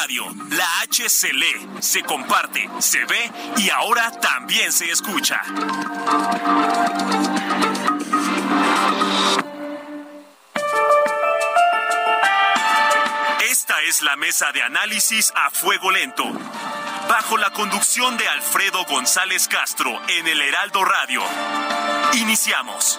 Radio, la H se lee, se comparte, se ve y ahora también se escucha. Esta es la mesa de análisis a fuego lento. Bajo la conducción de Alfredo González Castro en el Heraldo Radio. Iniciamos.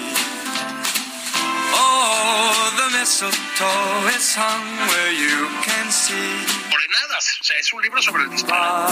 Oh, the mistletoe is hung where you can see. Morenadas, o sea, es un libro sobre el disparo.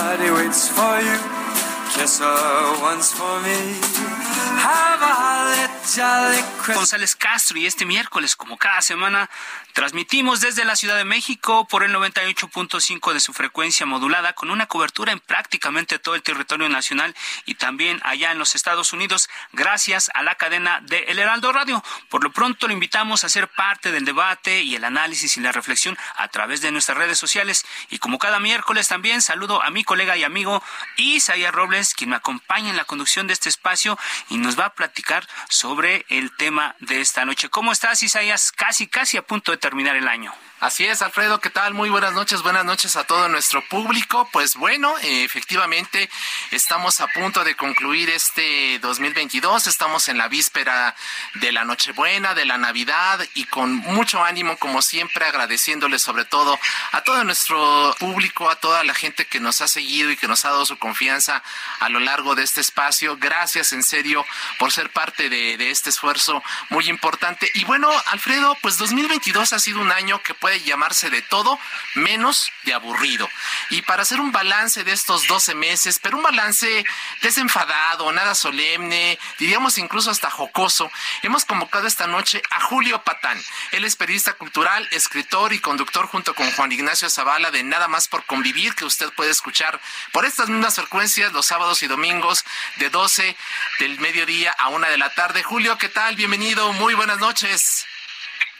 González Castro y este miércoles, como cada semana, transmitimos desde la Ciudad de México por el 98.5 de su frecuencia modulada con una cobertura en prácticamente todo el territorio nacional y también allá en los Estados Unidos gracias a la cadena de El Heraldo Radio. Por lo pronto lo invitamos a ser parte del debate y el análisis y la reflexión a través de nuestras redes sociales. Y como cada miércoles también saludo a mi colega y amigo Isaías Robles, quien me acompaña en la conducción de este espacio y nos va a platicar sobre el tema de esta noche. ¿Cómo estás, Isaías? Casi, casi a punto de terminar el año. Así es, Alfredo, ¿qué tal? Muy buenas noches, buenas noches a todo nuestro público. Pues bueno, eh, efectivamente estamos a punto de concluir este 2022, estamos en la víspera de la Nochebuena, de la Navidad y con mucho ánimo, como siempre, agradeciéndole sobre todo a todo nuestro público, a toda la gente que nos ha seguido y que nos ha dado su confianza a lo largo de este espacio. Gracias en serio por ser parte de, este esfuerzo muy importante. Y bueno, Alfredo, pues 2022 ha sido un año que puede llamarse de todo menos de aburrido. Y para hacer un balance de estos 12 meses, pero un balance desenfadado, nada solemne, diríamos incluso hasta jocoso, hemos convocado esta noche a Julio Patán. Él es periodista cultural, escritor y conductor junto con Juan Ignacio Zavala de Nada más por convivir, que usted puede escuchar por estas mismas frecuencias los sábados y domingos de 12 del mediodía a 1 de la tarde. Julio, ¿qué tal? Bienvenido, muy buenas noches.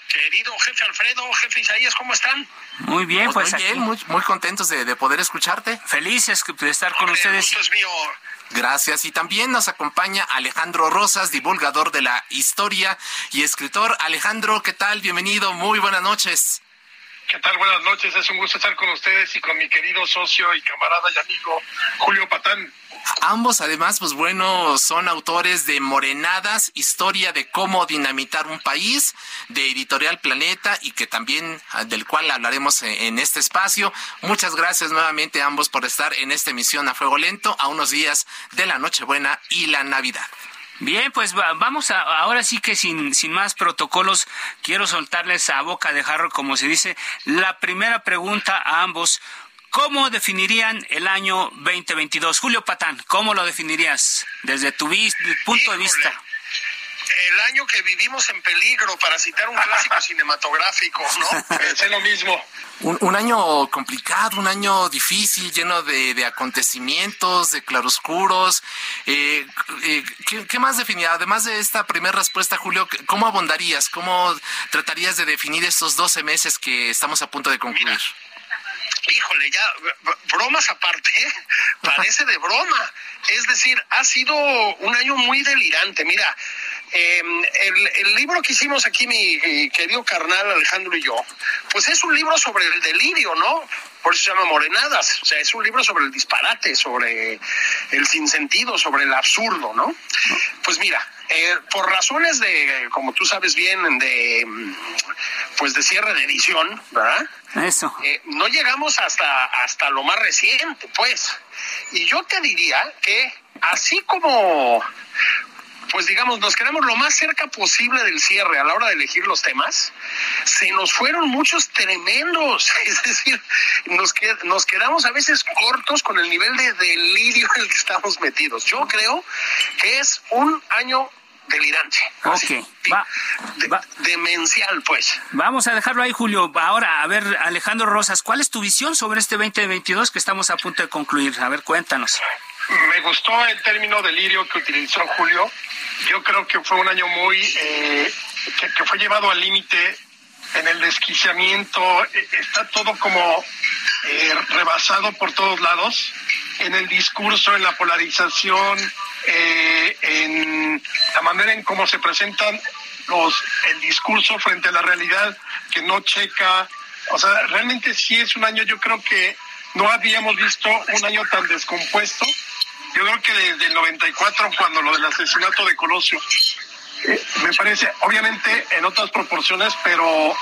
Querido jefe Alfredo, jefe Isaías, ¿cómo están? Muy bien, pues muy, bien, aquí, muy, muy contentos de, de, poder escucharte. Felices de estar con Hombre, ustedes. gusto es mío. Gracias. Y también nos acompaña Alejandro Rosas, divulgador de la historia y escritor. Alejandro, ¿qué tal? Bienvenido. Muy buenas noches. ¿Qué tal? Buenas noches. Es un gusto estar con ustedes y con mi querido socio y camarada y amigo Julio Patán. Ambos, además, pues bueno, son autores de Morenadas, Historia de cómo dinamitar un país, de Editorial Planeta y que también del cual hablaremos en este espacio. Muchas gracias nuevamente a ambos por estar en esta emisión a fuego lento a unos días de la Nochebuena y la Navidad. Bien, pues va, vamos a, ahora sí que sin, sin más protocolos, quiero soltarles a boca de jarro, como se dice, la primera pregunta a ambos. ¿Cómo definirían el año 2022? Julio Patán, ¿cómo lo definirías desde tu vis punto Híjole. de vista? El año que vivimos en peligro, para citar un clásico cinematográfico, ¿no? Pensé lo mismo. Un, un, año complicado, un año difícil, lleno de, de acontecimientos, de claroscuros. Eh, eh, ¿qué, ¿qué, más definiría? Además de esta primera respuesta, Julio, ¿cómo abondarías? ¿Cómo tratarías de definir estos 12 meses que estamos a punto de concluir? Mira híjole, ya, bromas aparte, parece de broma. Es decir, ha sido un año muy delirante. Mira, em, el, libro que hicimos aquí mi, querido carnal Alejandro y yo, pues es un libro sobre el delirio, ¿no? Por eso se llama Morenadas. O sea, es un libro sobre el disparate, sobre el sinsentido, sobre el absurdo, ¿no? Pues mira, eh, por razones de, como tú sabes bien, de pues de cierre de edición, ¿verdad? Eso. Eh, no llegamos hasta, hasta lo más reciente, pues. Y yo te diría que así como pues digamos, nos quedamos lo más cerca posible del cierre a la hora de elegir los temas, se nos fueron muchos tremendos, es decir, nos, nos quedamos a veces cortos con el nivel de delirio en el que estamos metidos. Yo creo que es un año delirante. Ok, va, demencial, pues. Vamos a dejarlo ahí, Julio. Ahora, a ver, Alejandro Rosas, ¿cuál es tu visión sobre este 2022 que estamos a punto de concluir? A ver, cuéntanos. Me gustó el término delirio que utilizó Julio. Yo creo que fue un año muy eh, que, fue llevado al límite en el desquiciamiento. E, está todo como eh, rebasado por todos lados en el discurso, en la polarización, eh, en la manera en cómo se presentan los el discurso frente a la realidad que no checa. O sea, realmente sí es un año. Yo creo que no habíamos visto un año tan descompuesto yo creo que desde el 94, cuando lo del asesinato de Colosio, eh, me parece, obviamente en otras proporciones, pero,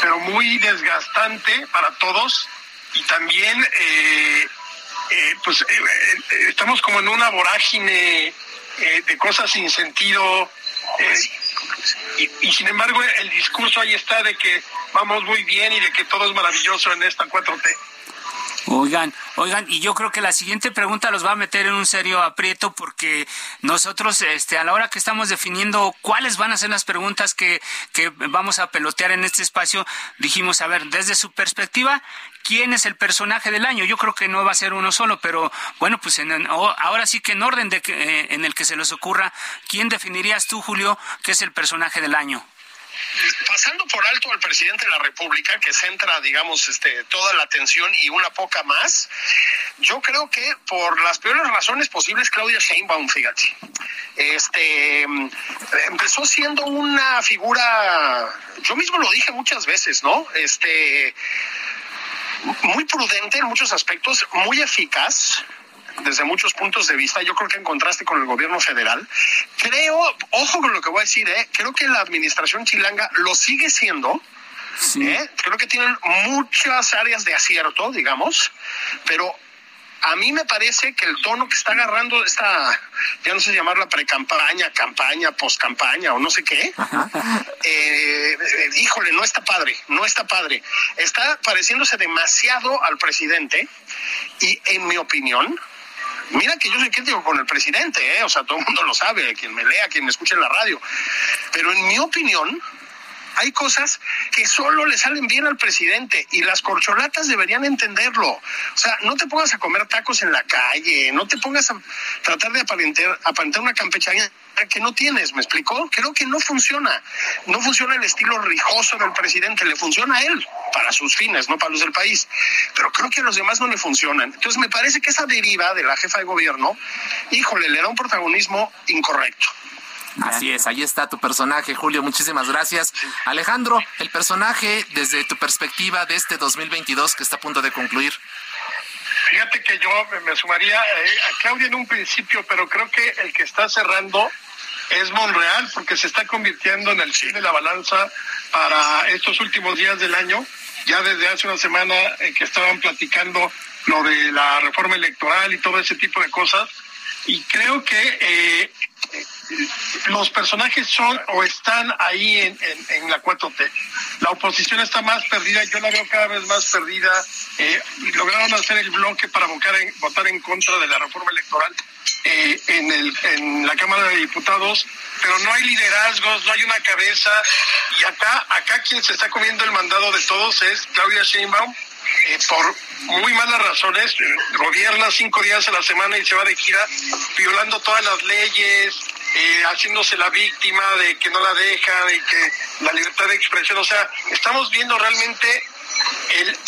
pero muy desgastante para todos y también, eh, eh, pues, estamos como en una vorágine de cosas sin sentido. Y, y, sin embargo, el discurso ahí está de que vamos muy bien y de que todo es maravilloso en esta 4T. Oigan, oigan, y yo creo que la siguiente pregunta los va a meter en un serio aprieto porque nosotros, este, a la hora que estamos definiendo cuáles van a ser las preguntas que, que vamos a pelotear en este espacio, dijimos, a ver, desde su perspectiva, ¿quién es el personaje del año? Yo creo que no va a ser uno solo, pero bueno, pues en, ahora sí que en orden de que, eh, en el que se les ocurra, ¿quién definirías tú, Julio, que es el personaje del año? Pasando por alto al presidente de la República, que centra, digamos, este, toda la atención y una poca más, yo creo que por las peores razones posibles, Claudia Sheinbaum, fíjate, este, empezó siendo una figura, yo mismo lo dije muchas veces, ¿no? Este, muy prudente en muchos aspectos, muy eficaz, desde muchos puntos de vista, yo creo que en contraste con el gobierno federal, creo, ojo con lo que voy a decir, ¿eh? creo que la administración chilanga lo sigue siendo. ¿eh? Creo que tienen muchas áreas de acierto, digamos, pero a mí me parece que el tono que está agarrando esta, ya no sé llamarla pre-campaña, campaña, post-campaña o no sé qué, eh, híjole, no está padre, no está padre. Está pareciéndose demasiado al presidente y en mi opinión, Mira que yo soy crítico con el presidente, ¿eh? o sea, todo el mundo lo sabe, quien me lea, quien me escuche en la radio. Pero en mi opinión, hay cosas que solo le salen bien al presidente y las corcholatas deberían entenderlo. O sea, no te pongas a comer tacos en la calle, no te pongas a tratar de aparentar, aparentar una campechaña que no tienes, ¿me explicó? Creo que no funciona. No funciona el estilo rijoso del presidente, le funciona a él para sus fines, no para los del país. Pero creo que a los demás no le funcionan. Entonces me parece que esa deriva de la jefa de gobierno, híjole, le da un protagonismo incorrecto. Así es, ahí está tu personaje, Julio. Muchísimas gracias. Alejandro, el personaje desde tu perspectiva de este 2022 que está a punto de concluir. Fíjate que yo me sumaría eh, a Claudia en un principio, pero creo que el que está cerrando es Monreal, porque se está convirtiendo en el cine de la balanza para estos últimos días del año. Ya desde hace una semana eh, que estaban platicando lo de la reforma electoral y todo ese tipo de cosas. Y creo que eh, los personajes son o están ahí en, la 4T. La oposición está más perdida, yo la veo cada vez más perdida. Eh, lograron hacer el bloque para votar en, contra de la reforma electoral eh, en, en la Cámara de Diputados, pero no hay liderazgos, no hay una cabeza. Y acá, acá quien se está comiendo el mandado de todos es Claudia Sheinbaum. Eh, por muy malas razones, gobierna cinco días a la semana y se va de gira violando todas las leyes, eh, haciéndose la víctima de que no la deja, de que la libertad de expresión, o sea, estamos viendo realmente el,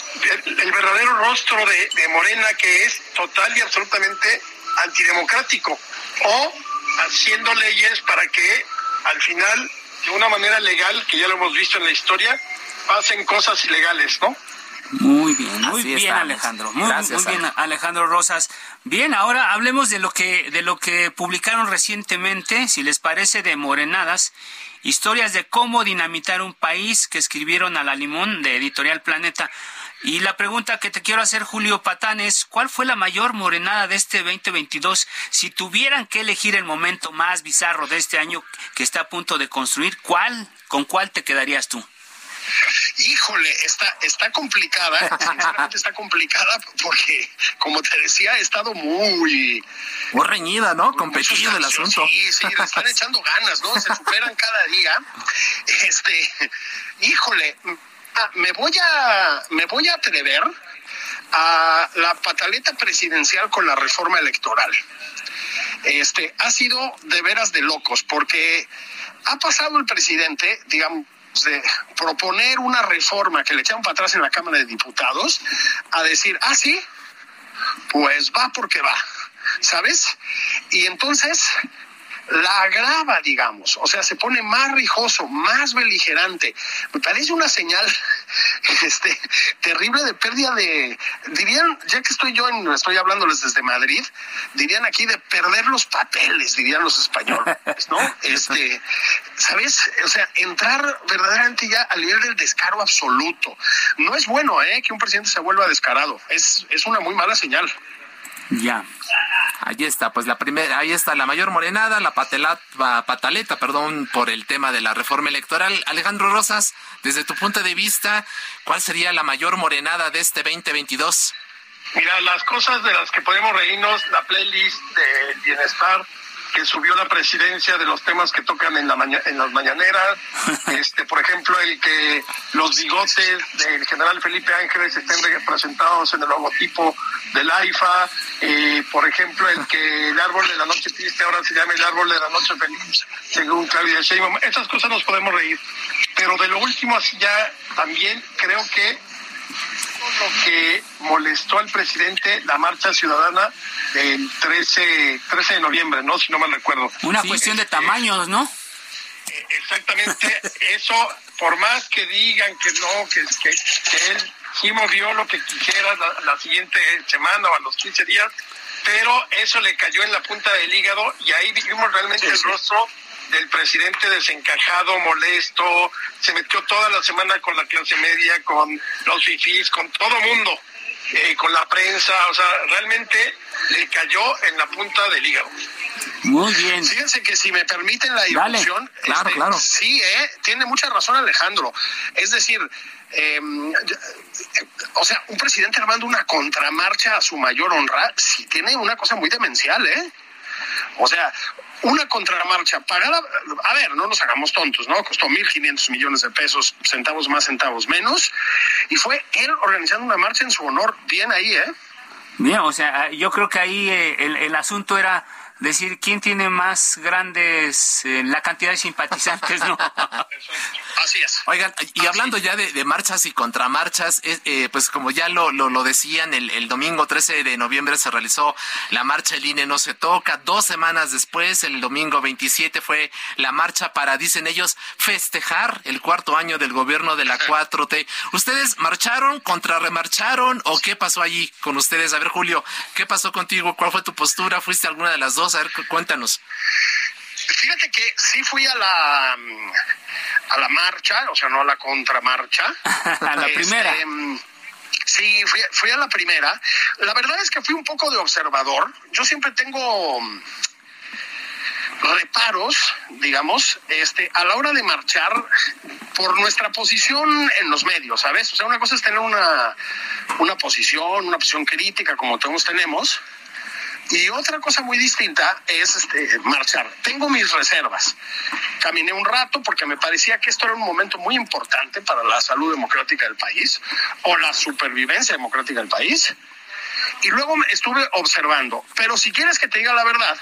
el, verdadero rostro de, de, Morena que es total y absolutamente antidemocrático, o haciendo leyes para que al final, de una manera legal, que ya lo hemos visto en la historia, pasen cosas ilegales, ¿no? Muy bien, muy bien Alejandro, muy, bien Alejandro Rosas. Bien, ahora hablemos de lo que de lo que publicaron recientemente, si les parece de Morenadas, historias de cómo dinamitar un país que escribieron a la limón de Editorial Planeta. Y la pregunta que te quiero hacer, Julio Patán, es ¿cuál fue la mayor morenada de este 2022? Si tuvieran que elegir el momento más bizarro de este año que está a punto de construir, ¿cuál, con cuál te quedarías tú? Híjole, está, está complicada, sinceramente está complicada porque, como te decía, he estado muy... Muy reñida, ¿no? Competido el asunto. Sí, sí, le están echando ganas, ¿no? Se superan cada día. Este, híjole, ah, me voy a, me voy a atrever a la pataleta presidencial con la reforma electoral. Este, ha sido de veras de locos, porque ha pasado el presidente, digamos, de proponer una reforma que le echaron para atrás en la Cámara de Diputados a decir, ah, sí, pues va porque va, ¿sabes? Y entonces la agrava, digamos, o sea, se pone más rijoso, más beligerante. Me parece una señal este, terrible de pérdida de, dirían, ya que estoy yo, en, estoy hablándoles desde Madrid, dirían aquí de perder los papeles, dirían los españoles, ¿no? Este, ¿sabes? O sea, entrar verdaderamente ya al nivel del descaro absoluto. No es bueno, ¿eh? Que un presidente se vuelva descarado. Es, es una muy mala señal. Ya. Ahí está, pues la primera, ahí está la mayor morenada, la pataleta, perdón, por el tema de la reforma electoral. Alejandro Rosas, desde tu punto de vista, ¿cuál sería la mayor morenada de este 2022? Mira, las cosas de las que podemos reírnos, la playlist de bienestar, que subió la presidencia de los temas que tocan en, la en las mañaneras, este, por ejemplo, el que los bigotes del general Felipe Ángeles estén representados en el logotipo del AIFA, eh, por ejemplo, el que el árbol de la noche triste ahora se llama el árbol de la noche feliz, según Claudia Sheinbaum. Esas cosas nos podemos reír, pero de lo último así ya también creo que lo que molestó al presidente la marcha ciudadana del 13, 13 de noviembre, ¿no? Si no mal recuerdo. Una cuestión de este, tamaños, ¿no? Eh, exactamente, eso, por más que digan que no, que, que, él sí movió lo que quisiera la, siguiente semana o a los 15 días, pero eso le cayó en la punta del hígado y ahí vimos realmente el rostro del presidente desencajado, molesto, se metió toda la semana con la clase media, con los fifís, con todo mundo, eh, con la prensa, o sea, realmente le cayó en la punta del hígado. Muy bien. Fíjense que si me permiten la ilusión, claro, este, claro. sí, eh, tiene mucha razón Alejandro. Es decir, em, o sea, un presidente armando una contramarcha a su mayor honra, sí tiene una cosa muy demencial, ¿eh? O sea, una contramarcha pagada, a ver, no nos hagamos tontos, ¿no? Costó 1.500 millones de pesos, centavos más, centavos menos, y fue él organizando una marcha en su honor, bien ahí, ¿eh? Bien, o sea, yo creo que ahí eh, el, el asunto era decir quién tiene más grandes, eh, la cantidad de simpatizantes, ¿no? Así es. Oigan, y hablando ya de, marchas y contramarchas, eh, pues como ya lo, lo, decían, el, el, domingo 13 de noviembre se realizó la marcha El INE no se toca, dos semanas después, el domingo 27 fue la marcha para, dicen ellos, festejar el cuarto año del gobierno de la 4T. ¿Ustedes marcharon, contrarremarcharon o qué pasó allí con ustedes? A ver, Julio, ¿qué pasó contigo? ¿Cuál fue tu postura? ¿Fuiste alguna de las dos? A ver, cuéntanos. Fíjate que sí fui a la a la marcha, o sea, no a la contramarcha. a la primera. Este, sí, fui, fui a la primera. La verdad es que fui un poco de observador. Yo siempre tengo reparos, digamos, este, a la hora de marchar por nuestra posición en los medios, ¿sabes? O sea, una cosa es tener una, una posición, una posición crítica como todos tenemos, y otra cosa muy distinta es este, marchar. Tengo mis reservas. Caminé un rato porque me parecía que esto era un momento muy importante para la salud democrática del país o la supervivencia democrática del país. Y luego estuve observando. Pero si quieres que te diga la verdad,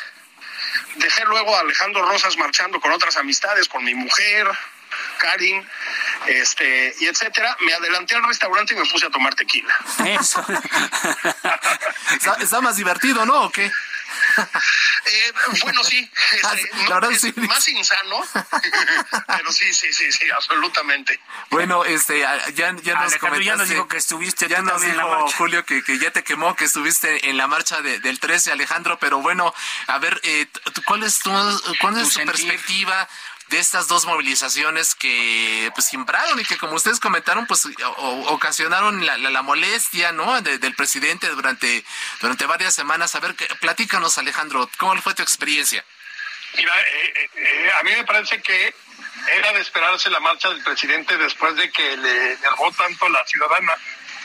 dejé luego a Alejandro Rosas marchando con otras amistades, con mi mujer, Karin, este, y etcétera, me adelanté al restaurante y me puse a tomar tequila. Eso. está, más divertido, ¿no? ¿O qué? Eh, bueno, sí. Este, es Más insano. pero sí, sí, sí, sí, absolutamente. Bueno, este, ya, ya nos comentaste, ya nos dijo que estuviste ya nos dijo Julio que, que, ya te quemó, que estuviste en la marcha del 13, Alejandro, pero bueno, a ver, eh, ¿cuál es tu, cuál es tu perspectiva? De estas dos movilizaciones que pues simbraron y que como ustedes comentaron pues ocasionaron la, la, molestia no del presidente durante durante varias semanas. A ver platícanos Alejandro cómo fue tu experiencia mira eh, eh, eh, a mí me parece que era de esperarse la marcha del presidente después de que le derrotó tanto la ciudadana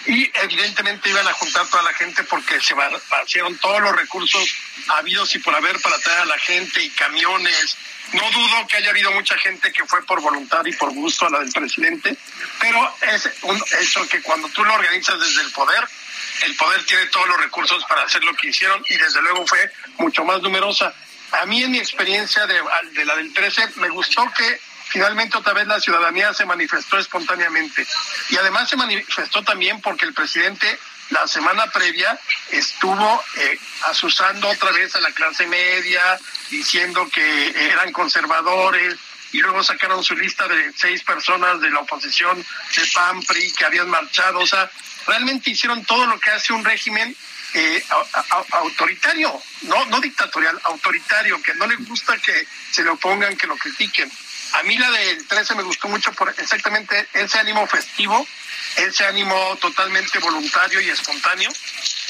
y evidentemente iban a juntar toda la gente porque se vaciaron todos los recursos habidos y por haber para traer a la gente y camiones no dudo que haya habido mucha gente que fue por voluntad y por gusto a la del presidente, pero es un hecho que cuando tú lo organizas desde el poder, el poder tiene todos los recursos para hacer lo que hicieron y desde luego fue mucho más numerosa. A mí en mi experiencia de, de la del 13 me gustó que finalmente otra vez la ciudadanía se manifestó espontáneamente y además se manifestó también porque el presidente la semana previa estuvo eh, asusando otra vez a la clase media, diciendo que eran conservadores, y luego sacaron su lista de seis personas de la oposición de PAN, PRI, que habían marchado. O sea, realmente hicieron todo lo que hace un régimen eh, autoritario, no, no dictatorial, autoritario, que no le gusta que se le opongan, que lo critiquen. A mí la del 13 me gustó mucho por exactamente ese ánimo festivo ese ánimo totalmente voluntario y espontáneo.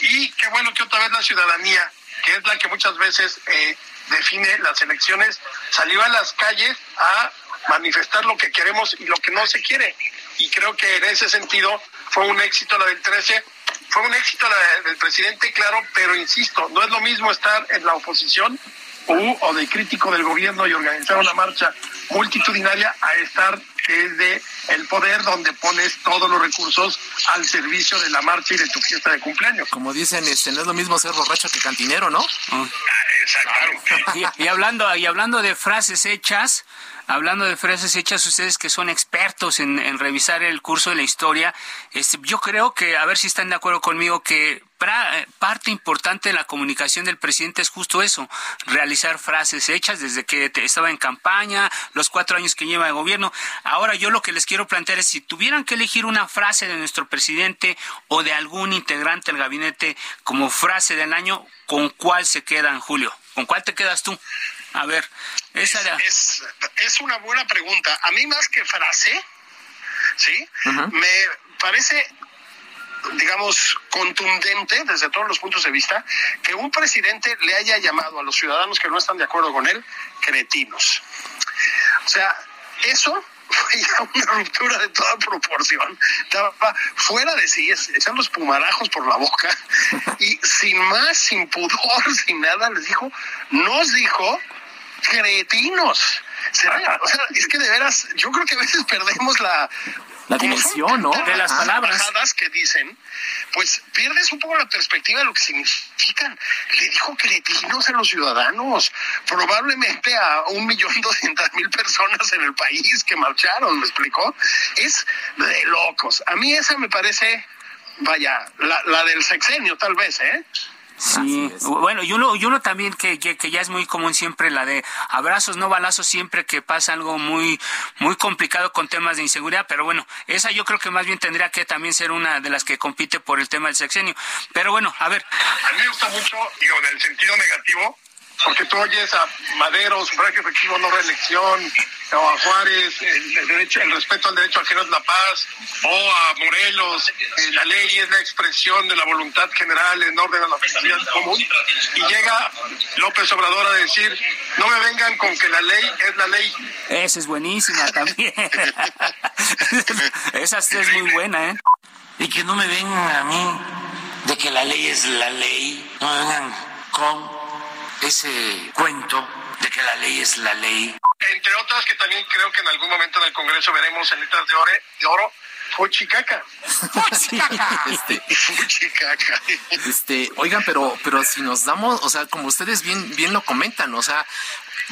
Y qué bueno que otra vez la ciudadanía, que es la que muchas veces eh, define las elecciones, salió a las calles a manifestar lo que queremos y lo que no se quiere. Y creo que en ese sentido fue un éxito la del 13, fue un éxito la del presidente, claro, pero insisto, no es lo mismo estar en la oposición o de crítico del gobierno y organizar una marcha multitudinaria a estar desde el poder donde pones todos los recursos al servicio de la marcha y de tu fiesta de cumpleaños. Como dicen, este, no es lo mismo ser borracho que cantinero, ¿no? Ah, exacto. y, hablando, y hablando de frases hechas, hablando de frases hechas, ustedes que son expertos en, revisar el curso de la historia, este, yo creo que, a ver si están de acuerdo conmigo, que parte importante de la comunicación del presidente es justo eso, realizar frases hechas desde que estaba en campaña, los cuatro años que lleva de gobierno. Ahora yo lo que les quiero plantear es si tuvieran que elegir una frase de nuestro presidente o de algún integrante del gabinete como frase del año, ¿con cuál se quedan, Julio? ¿Con cuál te quedas tú? A ver, esa es, es, una buena pregunta. A mí más que frase, ¿sí? Me parece digamos, contundente desde todos los puntos de vista que un presidente le haya llamado a los ciudadanos que no están de acuerdo con él cretinos. O sea, eso fue ya una ruptura de toda proporción. Estaba fuera de sí, echan los pumarajos por la boca y sin más, sin pudor, sin nada, les dijo, nos dijo cretinos. O sea, es que de veras, yo creo que a veces perdemos la la dimensión, ¿no? De las palabras que dicen, pues pierdes un poco la perspectiva de lo que significan. Le dijo cretinos a los ciudadanos, probablemente a un millón doscientas mil personas en el país que marcharon, ¿me explicó? Es de locos. A mí esa me parece, vaya, la, la del sexenio tal vez, ¿eh? Sí, bueno, y uno, y uno también que, que, ya es muy común siempre, la de abrazos, no balazos, siempre que pasa algo muy, muy complicado con temas de inseguridad, pero bueno, esa yo creo que más bien tendría que también ser una de las que compite por el tema del sexenio. Pero bueno, a ver. A mí me gusta mucho, digo, en el sentido negativo, porque tú oyes a Madero, sufragio efectivo, no reelección, o a Juárez, el, derecho, el respeto al derecho ajeno es la paz, o a Morelos, eh, la ley es la expresión de la voluntad general en orden a la felicidad común, y llega López Obrador a decir, no me vengan con que la ley es la ley. Esa es buenísima también. Esa es muy buena, ¿eh? Y que no me vengan a mí de que la ley es la ley, no me vengan con ese cuento de que la ley es la ley. Entre otras que también creo que en algún momento en el Congreso veremos en letras de oro, de oro Fuchicaca. este, Fuchicaca. Este, oigan, pero, pero si nos damos, o sea, como ustedes bien, bien lo comentan, o sea,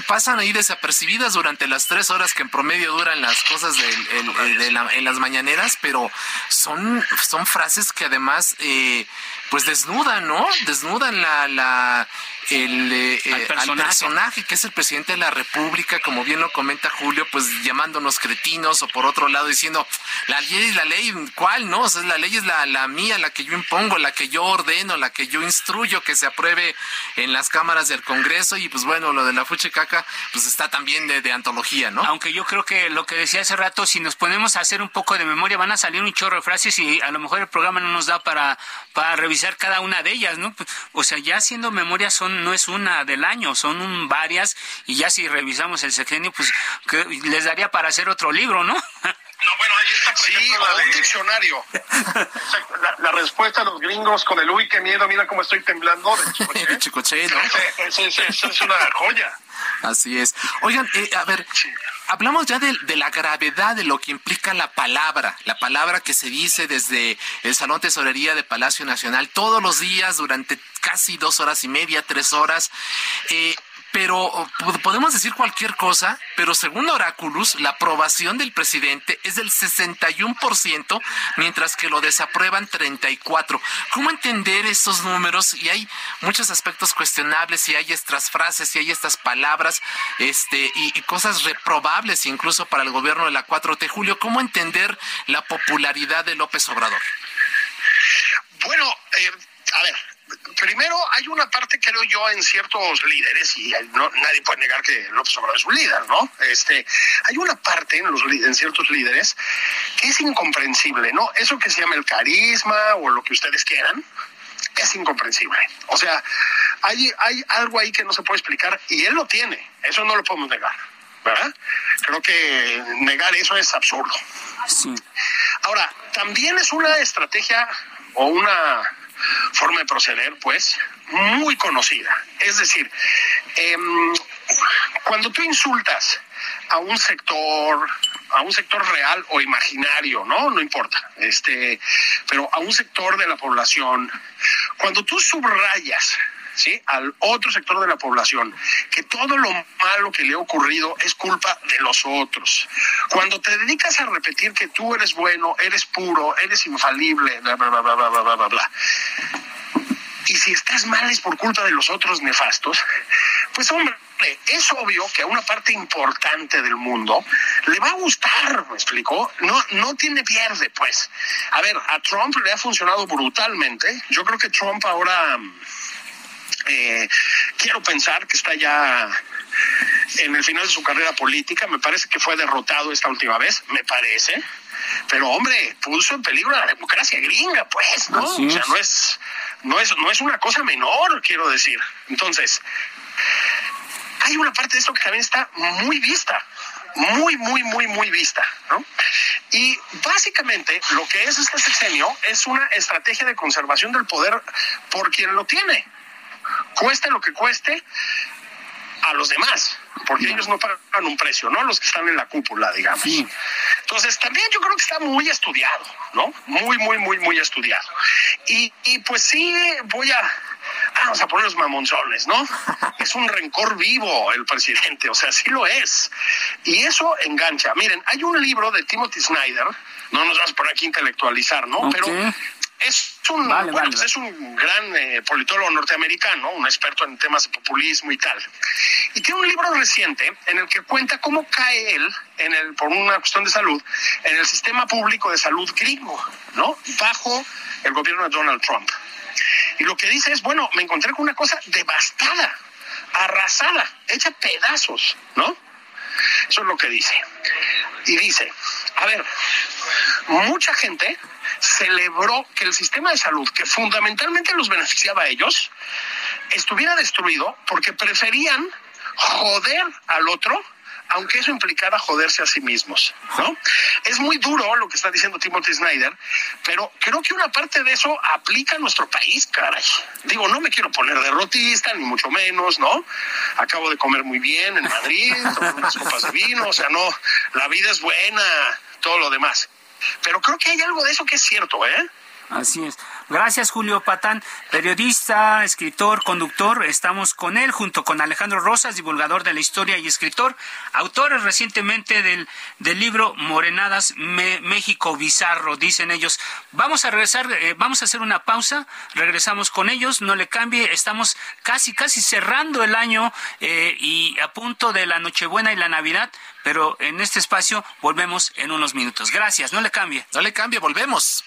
pasan ahí desapercibidas durante las tres horas que en promedio duran las cosas de, en las mañaneras, pero son, son frases que además eh, pues desnudan, ¿no? Desnudan la, la el, eh, eh, al, personaje. que es el presidente de la República, como bien lo comenta Julio, pues llamándonos cretinos o por otro lado diciendo, la ley es la ley, ¿cuál? No, o sea, la ley es la, la mía, la que yo impongo, la que yo ordeno, la que yo instruyo que se apruebe en las cámaras del Congreso y pues bueno, lo de la fuchicaca pues está también de, de antología, ¿no? Aunque yo creo que lo que decía hace rato, si nos ponemos a hacer un poco de memoria, van a salir un chorro de frases y a lo mejor el programa no nos da para, para revisar cada una de ellas, ¿no? O sea, ya haciendo memoria son no es una del año, son varias y ya si revisamos el sexenio, pues les daría para hacer otro libro, ¿no? No, bueno, ahí está, por sí, un diccionario. la, respuesta a los gringos con el uy, qué miedo, mira cómo estoy temblando de Chicoche. ¿no? es una joya. Así es. Oigan, eh, a ver, hablamos ya de, la gravedad de lo que implica la palabra, la palabra que se dice desde el Salón Tesorería de Palacio Nacional todos los días durante casi dos horas y media, tres horas. Eh, pero podemos decir cualquier cosa, pero según Oráculos, la aprobación del presidente es del 61%, mientras que lo desaprueban 34%. ¿Cómo entender esos números? Y hay muchos aspectos cuestionables, y hay estas frases, y hay estas palabras, este, y, cosas reprobables incluso para el gobierno de la 4T. Julio, ¿cómo entender la popularidad de López Obrador? Bueno, eh, a ver, primero hay una parte, creo yo, en ciertos líderes, y no, nadie puede negar que López Obrador es un líder, ¿no? Este, hay una parte en, los, en ciertos líderes que es incomprensible, ¿no? Eso que se llama el carisma o lo que ustedes quieran, es incomprensible. O sea, hay, hay algo ahí que no se puede explicar y él lo tiene, eso no lo podemos negar. ¿verdad? Creo que negar eso es absurdo. Sí. Ahora, también es una estrategia o una forma de proceder, pues, muy conocida. Es decir, em, cuando tú insultas a un sector, a un sector real o imaginario, ¿no? No importa, este, pero a un sector de la población, cuando tú subrayas al otro sector de la población, que todo lo malo que le ha ocurrido es culpa de los otros. Cuando te dedicas a repetir que tú eres bueno, eres puro, eres infalible, bla, bla, bla, bla, bla, bla, bla, bla. Y si estás mal es por culpa de los otros nefastos, pues hombre, es obvio que a una parte importante del mundo le va a gustar, ¿me explicó? No, no tiene pierde, pues. A ver, a Trump le ha funcionado brutalmente. Yo creo que Trump ahora eh, quiero pensar que está ya en el final de su carrera política. Me parece que fue derrotado esta última vez, me parece. Pero hombre, puso en peligro la democracia gringa, pues, ¿no? O sea, no es, no es, no es una cosa menor, quiero decir. Entonces, hay una parte de esto que también está muy vista, muy, muy, muy, muy vista, ¿no? Y básicamente lo que es este sexenio es una estrategia de conservación del poder por quien lo tiene cueste lo que cueste a los demás, porque ellos no pagan un precio, ¿no? Los que están en la cúpula, digamos. Entonces, también yo creo que está muy estudiado, ¿no? Muy, muy, muy, muy estudiado. Y, y pues sí, voy a, vamos a poner los mamonzones, ¿no? Es un rencor vivo el presidente, o sea, sí lo es. Y eso engancha. Miren, hay un libro de Timothy Snyder, no nos vamos por aquí a intelectualizar, ¿no? Pero es un, pues es un gran eh, politólogo norteamericano, un experto en temas de populismo y tal. Y tiene un libro reciente en el que cuenta cómo cae él, en el, por una cuestión de salud, en el sistema público de salud gringo, ¿no? Bajo el gobierno de Donald Trump. Y lo que dice es, bueno, me encontré con una cosa devastada, arrasada, hecha pedazos, ¿no? Eso es lo que dice. Y dice, a ver, mucha gente celebró que el sistema de salud, que fundamentalmente los beneficiaba a ellos, estuviera destruido porque preferían joder al otro aunque eso implicara joderse a sí mismos, ¿no? Es muy duro lo que está diciendo Timothy Snyder, pero creo que una parte de eso aplica a nuestro país, caray. Digo, no me quiero poner derrotista, ni mucho menos, ¿no? Acabo de comer muy bien en Madrid, tomé unas copas de vino, o sea, no, la vida es buena, todo lo demás. Pero creo que hay algo de eso que es cierto, ¿eh? Así es. Gracias, Julio Patán, periodista, escritor, conductor. Estamos con él junto con Alejandro Rosas, divulgador de la historia y escritor, autores recientemente del, del libro Morenadas México Bizarro, dicen ellos. Vamos a regresar, eh, vamos a hacer una pausa, regresamos con ellos, no le cambie, estamos casi, casi cerrando el año eh, y a punto de la Nochebuena y la Navidad, pero en este espacio volvemos en unos minutos. Gracias, no le cambie. No le cambie, volvemos.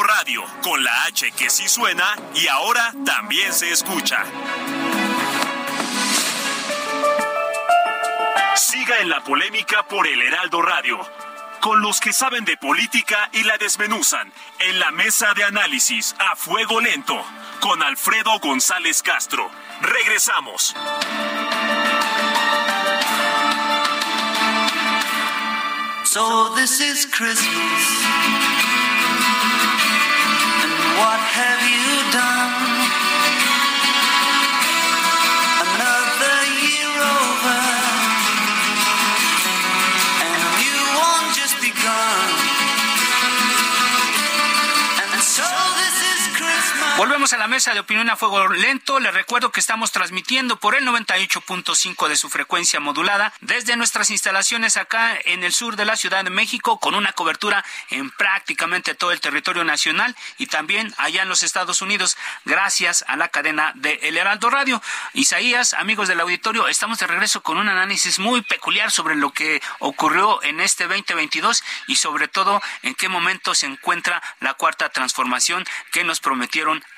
Radio, con la H que sí suena y ahora también se escucha. Siga en la polémica por el Heraldo Radio, con los que saben de política y la desmenuzan, en la mesa de análisis a fuego lento, con Alfredo González Castro. Regresamos. So this is Christmas. What have Volvemos a la mesa de opinión a fuego lento. Les recuerdo que estamos transmitiendo por el 98.5 de su frecuencia modulada desde nuestras instalaciones acá en el sur de la Ciudad de México con una cobertura en prácticamente todo el territorio nacional y también allá en los Estados Unidos gracias a la cadena de El Heraldo Radio. Isaías, amigos del auditorio, estamos de regreso con un análisis muy peculiar sobre lo que ocurrió en este 2022 y sobre todo en qué momento se encuentra la cuarta transformación que nos prometieron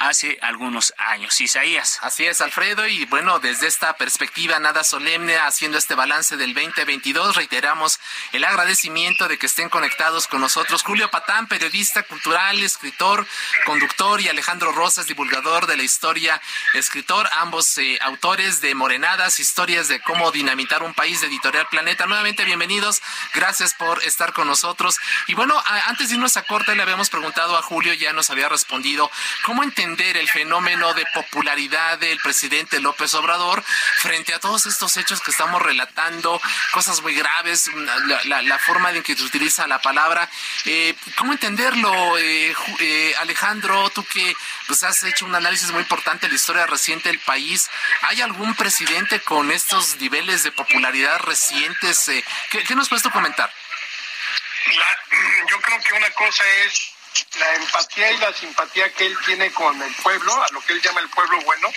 hace algunos años. Isaías. Así es, Alfredo, y bueno, desde esta perspectiva nada solemne, haciendo este balance del 2022, reiteramos el agradecimiento de que estén conectados con nosotros Julio Patán, periodista cultural, escritor, conductor, y Alejandro Rosas, divulgador de la historia, escritor, ambos eh, autores de Morenadas, historias de cómo dinamitar un país de Editorial Planeta. Nuevamente, bienvenidos, gracias por estar con nosotros. Y bueno, a- antes de irnos a corte, le habíamos preguntado a Julio, ya nos había respondido, ¿cómo entender el fenómeno de popularidad del presidente López Obrador frente a todos estos hechos que estamos relatando, cosas muy graves, la, forma en que se utiliza la palabra? Eh, ¿Cómo entenderlo, eh, eh, Alejandro? Tú que pues, has hecho un análisis muy importante de la historia reciente del país, ¿hay algún presidente con estos niveles de popularidad recientes? ¿qué, ¿Qué nos puedes tú comentar? Yo creo que una cosa es la empatía y la simpatía que él tiene con el pueblo, a lo que él llama el pueblo bueno,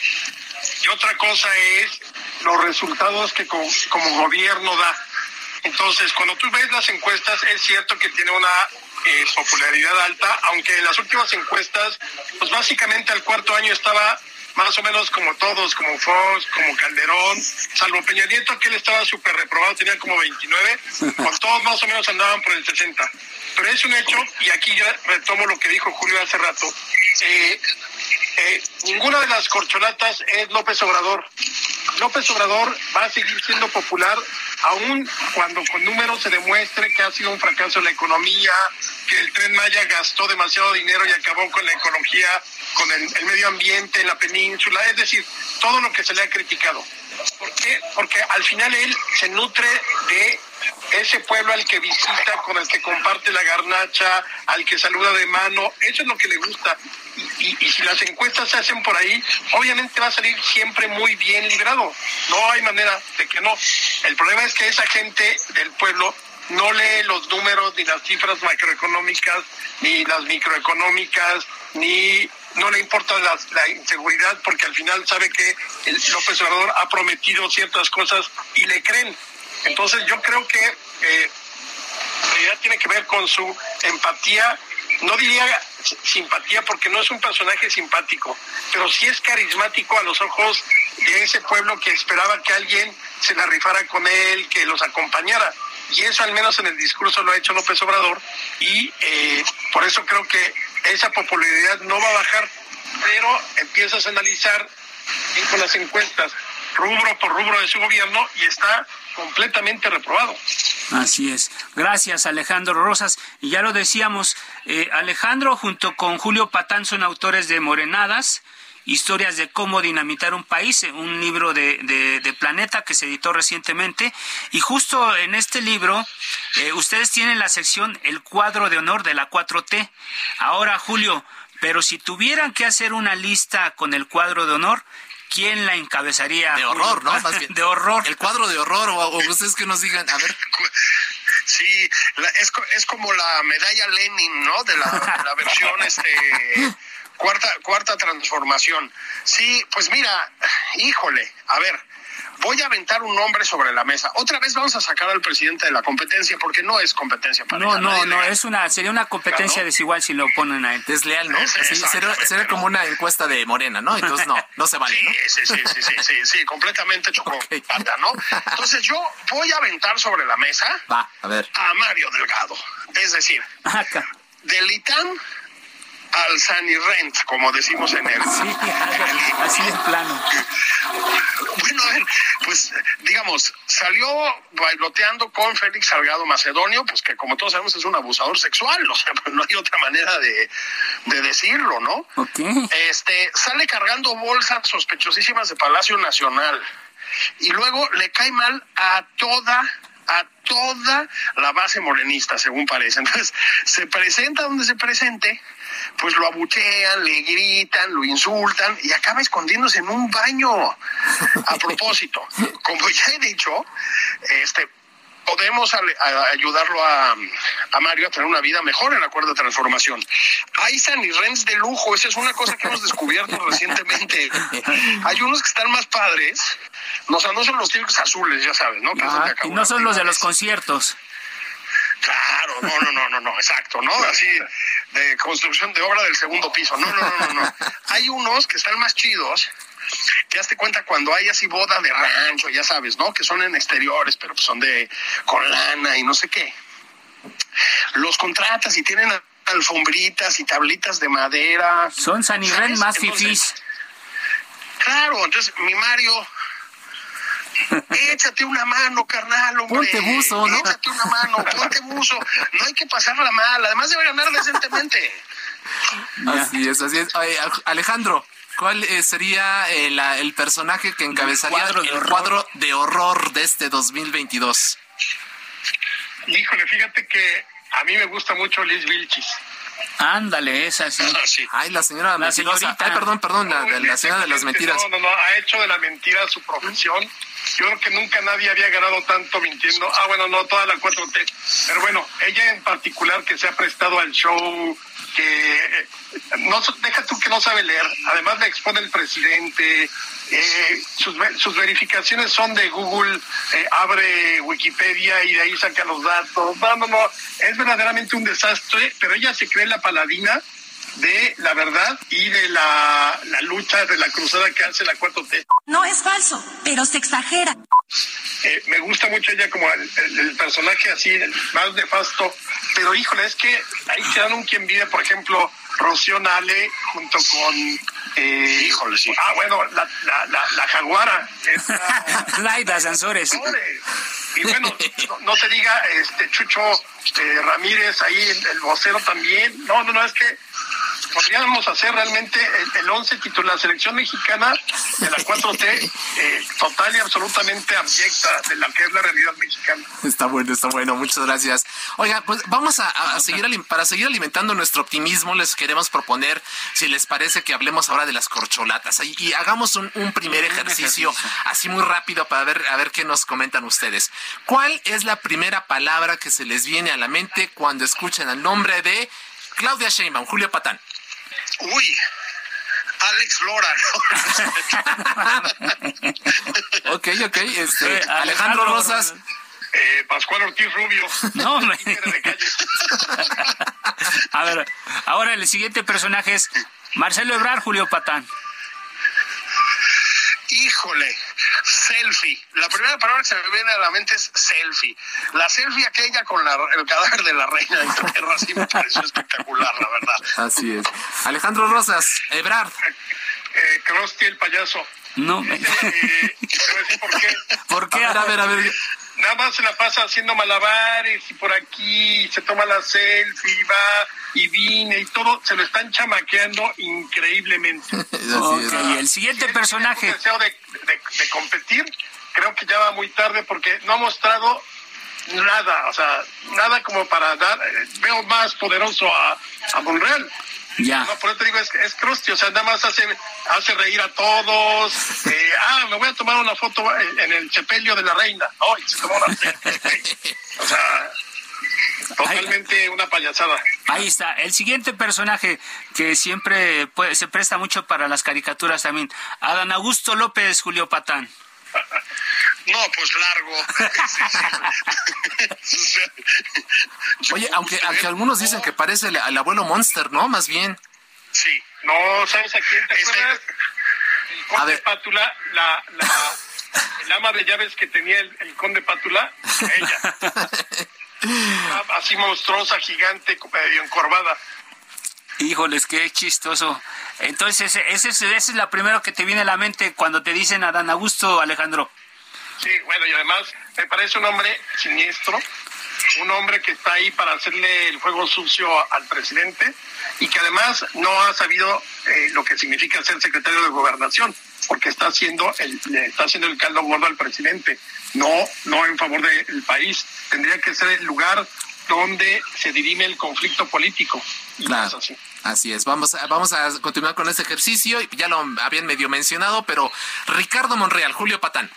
y otra cosa es los resultados que co- como gobierno da. Entonces, cuando tú ves las encuestas, es cierto que tiene una eh, popularidad alta, aunque en las últimas encuestas, pues básicamente al cuarto año estaba más o menos como todos, como Fox, como Calderón, salvo Peña Nieto, que él estaba súper reprobado, tenía como 29, con todos más o menos andaban por el 60. Pero es un hecho, y aquí ya retomo lo que dijo Julio hace rato, eh, eh, ninguna de las corcholatas es López Obrador. López Obrador va a seguir siendo popular aún cuando con números se demuestre que ha sido un fracaso en la economía, que el tren Maya gastó demasiado dinero y acabó con la ecología, con el, medio ambiente en la península, es decir, todo lo que se le ha criticado. ¿Por qué? Porque al final él se nutre de ese pueblo al que visita, con el que comparte la garnacha, al que saluda de mano, eso es lo que le gusta. Y, y, si las encuestas se hacen por ahí, obviamente va a salir siempre muy bien librado. No hay manera de que no. El problema es que esa gente del pueblo no lee los números ni las cifras macroeconómicas, ni las microeconómicas, ni no le importa la, la, inseguridad porque al final sabe que el López Obrador ha prometido ciertas cosas y le creen. Entonces yo creo que eh, realidad tiene que ver con su empatía, no diría simpatía porque no es un personaje simpático, pero sí es carismático a los ojos de ese pueblo que esperaba que alguien se la rifara con él, que los acompañara. Y eso al menos en el discurso lo ha hecho López Obrador y eh, por eso creo que esa popularidad no va a bajar, pero empiezas a analizar con las encuestas rubro por rubro de su gobierno y está completamente reprobado. Así es. Gracias, Alejandro Rosas. Y ya lo decíamos, eh, Alejandro junto con Julio Patán son autores de Morenadas, Historias de cómo dinamitar un país, un libro de, de, de Planeta que se editó recientemente. Y justo en este libro, eh, ustedes tienen la sección El cuadro de honor de la 4T. Ahora, Julio, pero si tuvieran que hacer una lista con el cuadro de honor, ¿quién la encabezaría? De horror, ¿no? Más bien. de horror. El cuadro de horror, o, o, ustedes que nos digan, a ver. Sí, la, es, es como la medalla Lenin, ¿no? De la, de la versión, este, cuarta, cuarta transformación. Sí, pues mira, híjole, a ver, voy a aventar un nombre sobre la mesa. Otra vez vamos a sacar al presidente de la competencia porque no es competencia para No, no, no, es una sería una competencia claro. desigual si lo ponen a él. Desleal, ¿no? Así, sería, sería, como una encuesta de Morena, ¿no? Entonces no, no se vale, ¿no? Sí, sí, sí, sí, sí, sí, completamente okay. ¿no? Entonces yo voy a aventar sobre la mesa Va, a ver. a Mario Delgado. Es decir, Acá. del ITAM al Sunny Rent, como decimos en el... Sí, así de plano. Bueno, pues digamos, salió bailoteando con Félix Salgado Macedonio, pues que como todos sabemos es un abusador sexual, o sea, pues no hay otra manera de, de decirlo, ¿no? Okay. Este, sale cargando bolsas sospechosísimas de Palacio Nacional y luego le cae mal a toda a toda la base morenista, según parece. Entonces, se presenta donde se presente, pues lo abuchean, le gritan, lo insultan y acaba escondiéndose en un baño. A propósito, como ya he dicho, este podemos ayudarlo a, a, Mario a tener una vida mejor en acuerdo de transformación. Hay Sanirrens de lujo, esa es una cosa que hemos descubierto recientemente. Hay unos que están más padres, no, o sea, no son los típicos azules, ya sabes, ¿no? Que y no son los de los conciertos. Claro, no, no, no, no, no, exacto, ¿no? Así de construcción de obra del segundo piso. No, no, no, no, no. Hay unos que están más chidos, que hazte cuenta cuando hay así boda de rancho, ya sabes, ¿no? Que son en exteriores, pero son de con lana y no sé qué. Los contratas y tienen alfombritas y tablitas de madera. Son Sanirren más fifís. Claro, entonces mi Mario Échate una mano, carnal, hombre. Ponte buzo, ¿no? Échate una mano, ponte buzo. No hay que pasarla mal, además debe ganar decentemente. Así es, así es. Oye, Alejandro, ¿cuál eh, sería el, el, personaje que encabezaría el, cuadro de, el cuadro de horror de este 2022? Híjole, fíjate que a mí me gusta mucho Liz Vilchis. Ándale, esa sí. Ah, sí. Ay, la señora la señorita. Ay, perdón, perdón, la, la, la señora de las mentiras. No, no, no, ha hecho de la mentira su profesión. Yo creo que nunca nadie había ganado tanto mintiendo. Ah, bueno, no, toda la 4T. Pero bueno, ella en particular que se ha prestado al show, que no deja tú que no sabe leer. Además le expone el presidente. Eh, sus, sus, verificaciones son de Google, eh, abre Wikipedia y de ahí saca los datos. No, no, no. Es verdaderamente un desastre, pero ella se cree la paladina de la verdad y de la, la lucha de la cruzada que hace la 4T. No es falso, pero se exagera. Eh, me gusta mucho ella como el, el, personaje así, el más nefasto, pero híjole, es que ahí se dan un quien vive, por ejemplo, Rocío Nale junto con... Eh, híjole, sí. Ah, bueno, la, la, la, la jaguara. Laida Sansores. Y bueno, no, no, te diga este Chucho eh, Ramírez ahí, el, el vocero también. No, no, no, es que podríamos hacer realmente el, el once titular, la selección mexicana de la 4T, eh, total y absolutamente abyecta de la que es la realidad mexicana. Está bueno, está bueno, muchas gracias. Oiga, pues vamos a, a seguir, para seguir alimentando nuestro optimismo, les queremos proponer, si les parece, que hablemos ahora de las corcholatas y, y hagamos un, un primer ejercicio, ejercicio, así muy rápido para ver, a ver qué nos comentan ustedes. ¿Cuál es la primera palabra que se les viene a la mente cuando escuchan el nombre de Claudia Sheinbaum, Julio Patán? Uy, Alex Lora. ok, ok. Este, eh, Alejandro Rosas. Eh, Pascual Ortiz Rubio. No, hombre. A ver, ahora el siguiente personaje es Marcelo Ebrar, Julio Patán. Híjole, selfie. La primera palabra que se me viene a la mente es selfie. La selfie aquella con la, el cadáver de la reina de Inglaterra sí me pareció espectacular, la verdad. Así es. Alejandro Rosas, Ebrard. Eh, Krusty el payaso. No. Eh, eh, ¿Por qué? ¿Por qué? A ver, a ver, a ver. Nada más se la pasa haciendo malabares y por aquí se toma la selfie, va y viene y todo, se lo están chamaqueando increíblemente. okay, el siguiente si personaje. deseo de, de, de, competir, creo que ya va muy tarde porque no ha mostrado nada, o sea, nada como para dar, eh, veo más poderoso a, a Monreal. Ya. No, por eso te digo, es, es Krusty, o sea, nada más hace, hace reír a todos. Eh, ah, me voy a tomar una foto en, en el chepelio de la reina. Oh, y se tomó una O sea, totalmente Ahí, una payasada. Ahí está. El siguiente personaje que siempre puede, se presta mucho para las caricaturas también. Adán Augusto López, Julio Patán. No, pues largo. Oye, aunque, aunque algunos dicen que parece el, el, abuelo Monster, ¿no? Más bien. Sí. No, ¿sabes a quién te acuerdas? El conde a ver. Pátula, la, la, el ama de llaves que tenía el, el conde Pátula, ella. Así monstruosa, gigante, medio encorvada. Híjoles, qué chistoso. Entonces, ese, ese es la primera que te viene a la mente cuando te dicen Adán Augusto, Alejandro. Sí, bueno, y además me parece un hombre siniestro, un hombre que está ahí para hacerle el juego sucio al presidente y que además no ha sabido eh, lo que significa ser secretario de gobernación, porque está haciendo el, le está haciendo el caldo gordo al presidente, no, no en favor del país. Tendría que ser el lugar donde se dirime el conflicto político. Y claro. no es así. Así es, vamos a, vamos a continuar con este ejercicio, ya lo habían medio mencionado, pero Ricardo Monreal, Julio Patán.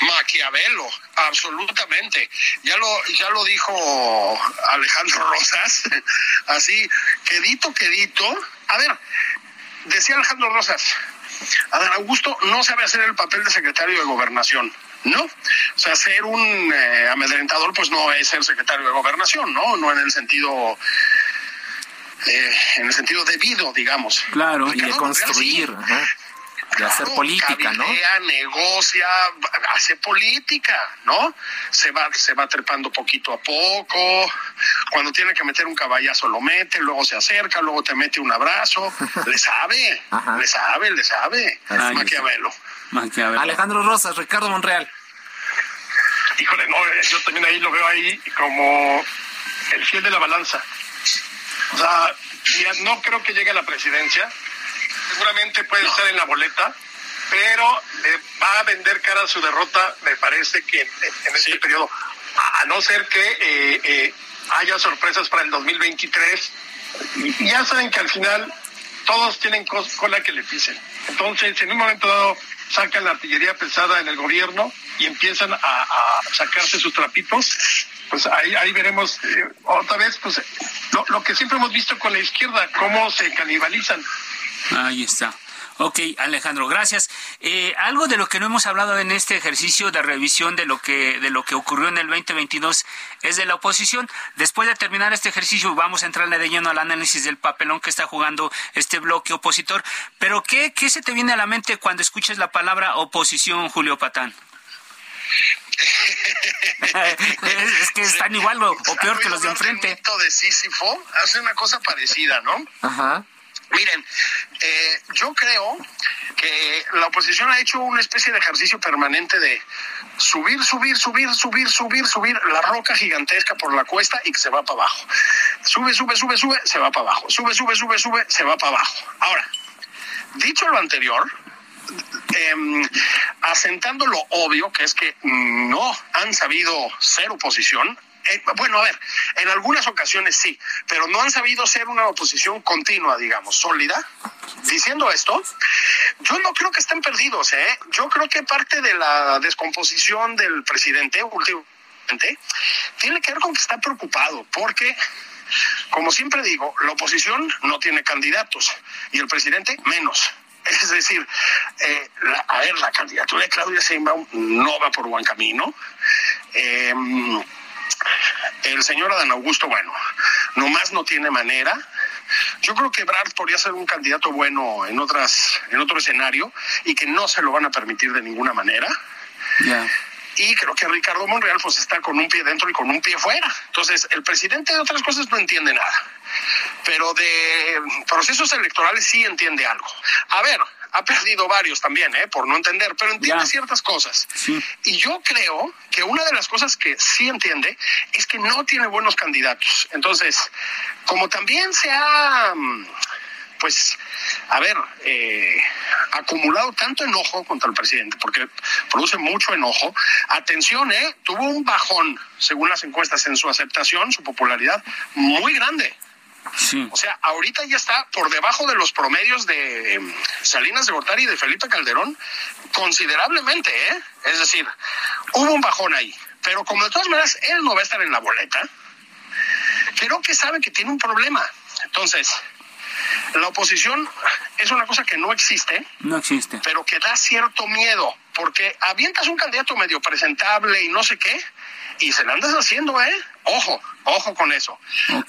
Maquiavelo, absolutamente. Ya lo, ya lo dijo Alejandro Rosas, así, quedito, quedito. A ver, decía Alejandro Rosas, Adán Augusto no sabe hacer el papel de secretario de gobernación. No, o sea, ser un eh, amedrentador, pues no es ser secretario de gobernación, ¿no? No en el sentido eh, en el sentido debido, digamos. Claro, y de construir, sí. ajá, de claro, hacer política, cabildea, ¿no? negocia, hace política, ¿no? Se va, se va trepando poquito a poco. Cuando tiene que meter un caballazo lo mete, luego se acerca, luego te mete un abrazo. le sabe, le sabe, le sabe. Ay, Maquiavelo. Maquiavelo. Alejandro Rosas, Ricardo Monreal. Híjole, no, yo también ahí lo veo ahí como el fiel de la balanza. O sea, mira, no creo que llegue a la presidencia. Seguramente puede no. estar en la boleta, pero le va a vender cara a su derrota, me parece que en, en este sí. periodo. A, a, no ser que eh, eh, haya sorpresas para el 2023. Y ya saben que al final todos tienen cola que le pisen. Entonces, en un momento dado, sacan la artillería pesada en el gobierno y empiezan a, sacarse sus trapitos pues ahí, ahí veremos eh, otra vez pues lo, lo, que siempre hemos visto con la izquierda, cómo se canibalizan. Ahí está. Ok, Alejandro, gracias. Eh, algo de lo que no hemos hablado en este ejercicio de revisión de lo que de lo que ocurrió en el 2022 es de la oposición. Después de terminar este ejercicio vamos a entrarle de lleno al análisis del papelón que está jugando este bloque opositor. Pero ¿qué, qué se te viene a la mente cuando escuches la palabra oposición, Julio Patán? es que están igual o, peor que los de enfrente. de Sísifo hace una cosa parecida, ¿no? Ajá. Miren, eh, yo creo que la oposición ha hecho una especie de ejercicio permanente de subir, subir, subir, subir, subir, subir la roca gigantesca por la cuesta y que se va para abajo. Sube, sube, sube, sube, se va para abajo. Sube, sube, sube, sube, se va para abajo. Ahora, dicho lo anterior, eh, asentando lo obvio, que es que no han sabido ser oposición, eh, bueno, a ver, en algunas ocasiones sí, pero no han sabido ser una oposición continua, digamos, sólida. Diciendo esto, yo no creo que estén perdidos, ¿eh? Yo creo que parte de la descomposición del presidente últimamente tiene que ver con que está preocupado, porque como siempre digo, la oposición no tiene candidatos y el presidente menos. Es decir, eh, a ver, la candidatura de Claudia Sheinbaum no va por buen camino. Eh, el señor Adán Augusto, bueno, nomás no tiene manera. Yo creo que Brad podría ser un candidato bueno en otras, en otro escenario y que no se lo van a permitir de ninguna manera. Y creo que Ricardo Monreal pues está con un pie dentro y con un pie fuera. Entonces, el presidente de otras cosas no entiende nada. Pero de procesos electorales sí entiende algo. A ver, ha perdido varios también, ¿eh? por no entender, pero entiende ciertas cosas. Y yo creo que una de las cosas que sí entiende es que no tiene buenos candidatos. Entonces, como también se ha, mm, pues, a ver, eh, acumulado tanto enojo contra el presidente, porque produce mucho enojo. Atención, ¿eh? Tuvo un bajón, según las encuestas, en su aceptación, su popularidad, muy grande. O sea, ahorita ya está por debajo de los promedios de em, Salinas de Gortari y de Felipe Calderón, considerablemente, ¿eh? Es decir, hubo un bajón ahí. Pero como de todas maneras él no va a estar en la boleta, creo que sabe que tiene un problema. Entonces, la oposición es una cosa que no existe. No existe. Pero que da cierto miedo, porque avientas un candidato medio presentable y no sé qué, y se lo andas haciendo, ¿eh? Ojo, ojo con eso.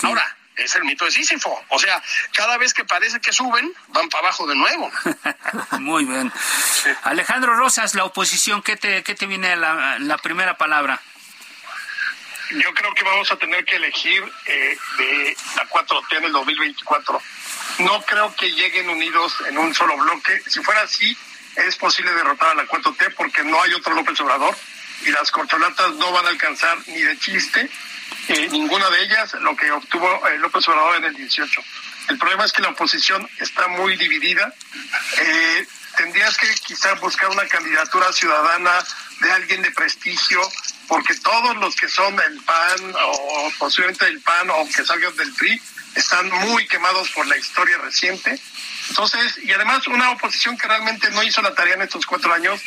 Ahora, es el mito de Sísifo. O sea, cada vez que parece que suben, van para abajo de nuevo. Muy bien. Alejandro Rosas, la oposición, ¿qué te, qué te viene la, la primera palabra? Yo creo que vamos a tener que elegir eh, de la 4T en el 2024. No creo que lleguen unidos en un solo bloque. Si fuera así, es posible derrotar a la 4T porque no hay otro López Obrador y las corcholatas no van a alcanzar ni de chiste eh, ninguna de ellas lo que obtuvo eh, López Obrador en el 18. El problema es que la oposición está muy dividida. Eh, tendrías que quizás buscar una candidatura ciudadana de alguien de prestigio, porque todos los que son del PAN o posiblemente del PAN o que salgan del PRI están muy quemados por la historia reciente. Entonces, y además una oposición que realmente no hizo la tarea en estos cuatro años,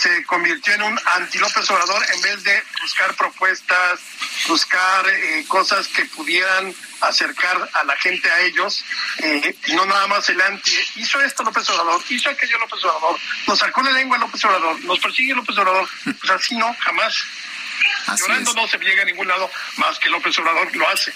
se convirtió en un anti-López Obrador en vez de buscar propuestas, buscar eh, cosas que pudieran acercar a la gente a ellos, eh, no nada más el anti, hizo esto López Obrador, hizo aquello López Obrador, nos sacó la lengua López Obrador, nos persigue López Obrador, pues así no, jamás. Llorando no se llega a ningún lado más que López Obrador lo hace.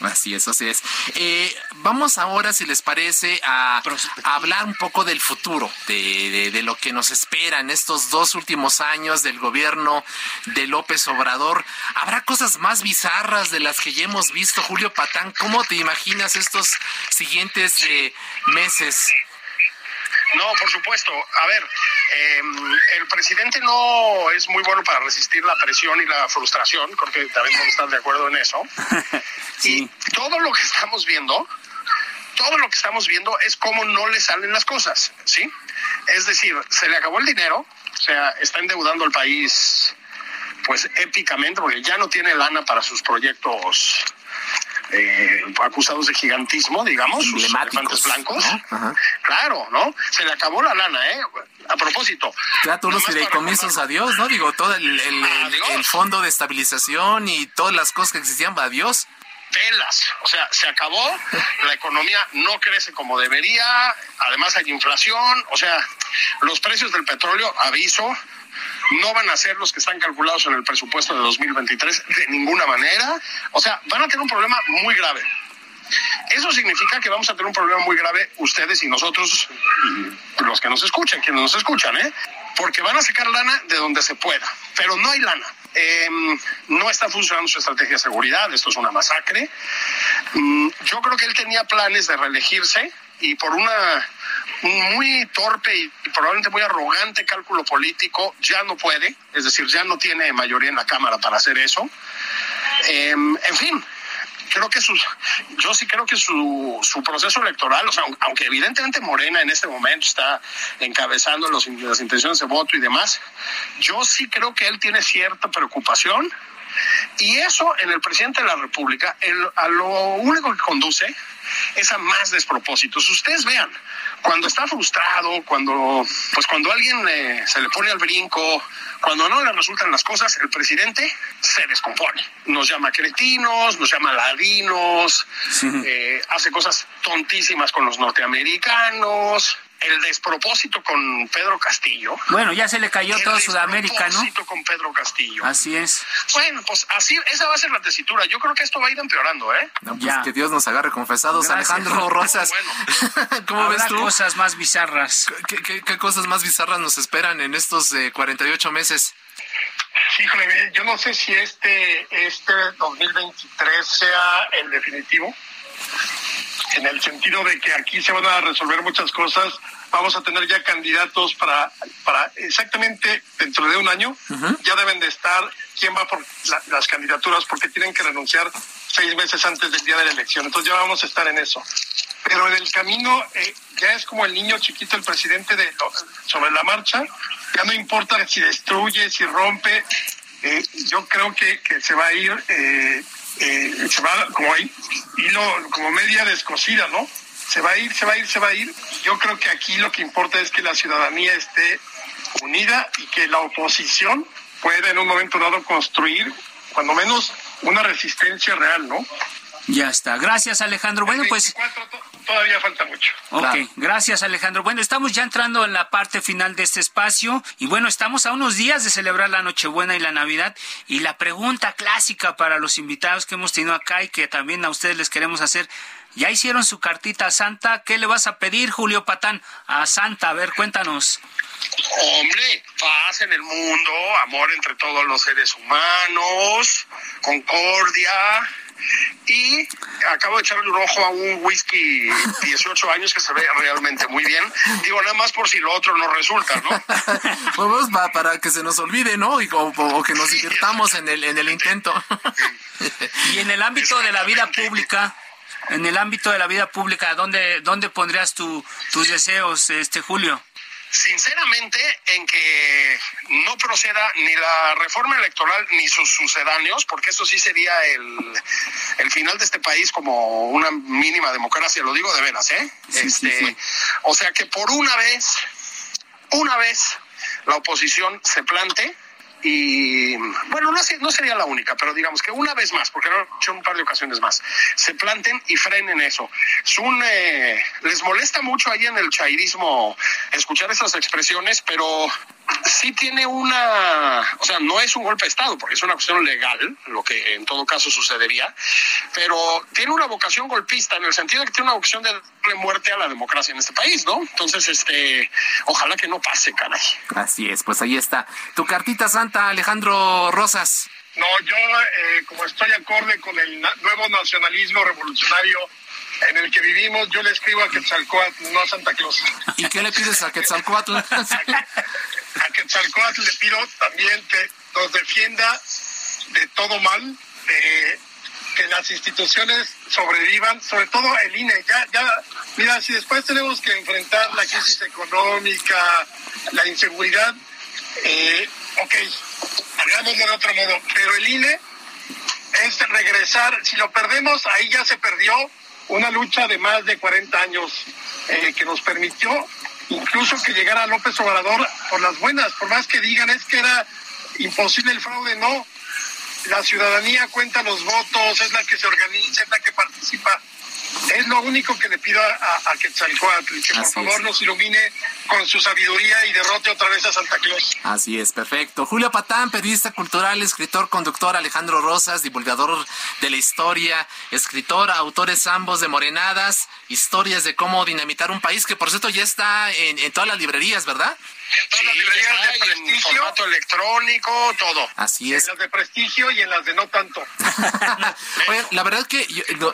Así es, así es. Eh, vamos ahora, si les parece, a, hablar un poco del futuro, de, de, lo que nos espera en estos dos últimos años del gobierno de López Obrador. ¿Habrá cosas más bizarras de las que ya hemos visto, Julio Patán? ¿Cómo te imaginas estos siguientes eh, meses? No, por supuesto. A ver, em, el presidente no es muy bueno para resistir la presión y la frustración, creo que también vamos a estar de acuerdo en eso. Y todo lo que estamos viendo, todo lo que estamos viendo es cómo no le salen las cosas, ¿sí? Es decir, se le acabó el dinero, o sea, está endeudando al país pues épicamente porque ya no tiene lana para sus proyectos eh, acusados de gigantismo, digamos, sus elefantes blancos. Claro, ¿no? Se le acabó la lana, ¿eh? A propósito. Ya todos los fideicomisos, adiós, ¿no? Digo, todo el, el, fondo de estabilización y todas las cosas que existían, adiós. pelas. O sea, se acabó, la economía no crece como debería, además hay inflación, o sea, los precios del petróleo, aviso, no van a ser los que están calculados en el presupuesto de 2023 de ninguna manera. O sea, van a tener un problema muy grave. Eso significa que vamos a tener un problema muy grave ustedes y nosotros, los que nos escuchan, quienes nos escuchan, ¿eh? Porque van a sacar lana de donde se pueda, pero no hay lana. Em, no está funcionando su estrategia de seguridad, esto es una masacre. Mm, yo creo que él tenía planes de reelegirse y por una un muy torpe y probablemente muy arrogante cálculo político ya no puede, es decir, ya no tiene mayoría en la Cámara para hacer eso. Em, en fin, creo que sus, yo sí creo que su, su proceso electoral, o sea, aunque evidentemente Morena en este momento está encabezando los, las intenciones de voto y demás, yo sí creo que él tiene cierta preocupación y eso en el presidente de la República, a lo único que conduce es a más despropósitos. Ustedes vean, cuando está frustrado, cuando, pues cuando alguien eh, se le pone al brinco, cuando no le resultan las cosas, el presidente se descompone. Nos llama cretinos, nos llama ladinos, eh, hace cosas tontísimas con los norteamericanos, el despropósito con Pedro Castillo. Bueno, ya se le cayó todo Sudamérica, ¿no? El con Pedro Castillo. Así es. Bueno, pues así, esa va a ser la tesitura. Yo creo que esto va a ir empeorando, ¿eh? No, pues que Dios nos agarre confesados, Alejandro Rosas. ¿Cómo ves tú? cosas más bizarras. ¿Qué, ¿Qué, cosas más bizarras nos esperan en estos eh, 48 meses? Híjole, yo no sé si este, este 2023 sea el definitivo en el sentido de que aquí se van a resolver muchas cosas. Vamos a tener ya candidatos para, para exactamente dentro de un año. Ya deben de estar quién va por las candidaturas porque tienen que renunciar seis meses antes del día de la elección. Entonces ya vamos a estar en eso. Pero en el camino eh, ya es como el niño chiquito, el presidente de sobre la marcha. Ya no importa si destruye, si rompe. Eh, yo creo que, que se va a ir eh, eh, se va como ahí, hilo, como media descosida, ¿no? Se va a ir, se va a ir, se va a ir. Yo creo que aquí lo que importa es que la ciudadanía esté unida y que la oposición pueda en un momento dado construir, cuando menos, una resistencia real, ¿no? Ya está. Gracias, Alejandro. Bueno, pues todavía falta mucho. Ok, gracias Alejandro. Bueno, estamos ya entrando en la parte final de este espacio y bueno, estamos a unos días de celebrar la Nochebuena y la Navidad y la pregunta clásica para los invitados que hemos tenido acá y que también a ustedes les queremos hacer. ¿Ya hicieron su cartita a Santa? ¿Qué le vas a pedir, Julio Patán, a Santa? A ver, cuéntanos. Hombre, paz en el mundo, amor entre todos los seres humanos, concordia, y acabo de echarle un ojo a un whisky 18 años que se ve realmente muy bien. Digo, nada más por si lo otro no resulta, ¿no? pues va para que se nos olvide, ¿no? Y, o, que nos divirtamos en el, en el intento. y en el ámbito de la vida pública, en el ámbito de la vida pública, ¿dónde, dónde pondrías tu, tus deseos, este Julio? Sinceramente en que no proceda ni la reforma electoral ni sus sucedáneos, porque eso sí sería el, el final de este país como una mínima democracia, lo digo de veras, ¿eh? este, O sea que por una vez, una vez la oposición se plante y bueno, no, sería la única, pero digamos que una vez más, porque lo he hecho un par de ocasiones más, se planten y frenen eso. Es un, eh, les molesta mucho ahí en el chairismo escuchar esas expresiones, pero sí tiene una, o sea, no es un golpe de Estado, porque es una cuestión legal, lo que en todo caso sucedería, pero tiene una vocación golpista en el sentido de que tiene una vocación de darle muerte a la democracia en este país, ¿no? Entonces, este, ojalá que no pase, caray. Así es, pues ahí está. Tu cartita santa, Alejandro Rosas. No, yo, eh, como estoy acorde con el nuevo nacionalismo revolucionario en el que vivimos, yo le escribo a Quetzalcoatl, no a Santa Claus. ¿Y qué le pides a Quetzalcoatl? a Quetzalcoatl le pido también que nos defienda de todo mal, de que las instituciones sobrevivan, sobre todo el INE. Ya, ya, mira, si después tenemos que enfrentar la crisis económica, la inseguridad, eh, ok, hagámoslo de otro modo, pero el INE es regresar, si lo perdemos, ahí ya se perdió una lucha de más de 40 años eh, que nos permitió incluso que llegara López Obrador por las buenas, por más que digan es que era imposible el fraude, no. la ciudadanía cuenta los votos, es la que se organiza, es la que participa es lo único que le pido a, a Quetzalcoatl, que por favor nos ilumine con su sabiduría y derrote otra vez a Santa Claus. Así es, perfecto. Julio Patán, periodista cultural, escritor, conductor, Alejandro Rosas, divulgador de la historia, escritor, autores ambos de Morenadas, historias de cómo dinamitar un país, que por cierto ya está en, en todas las librerías, ¿verdad? En todas las librerías de prestigio. En formato electrónico, todo. Así es. En las de prestigio y en las de no tanto. Oye, la verdad que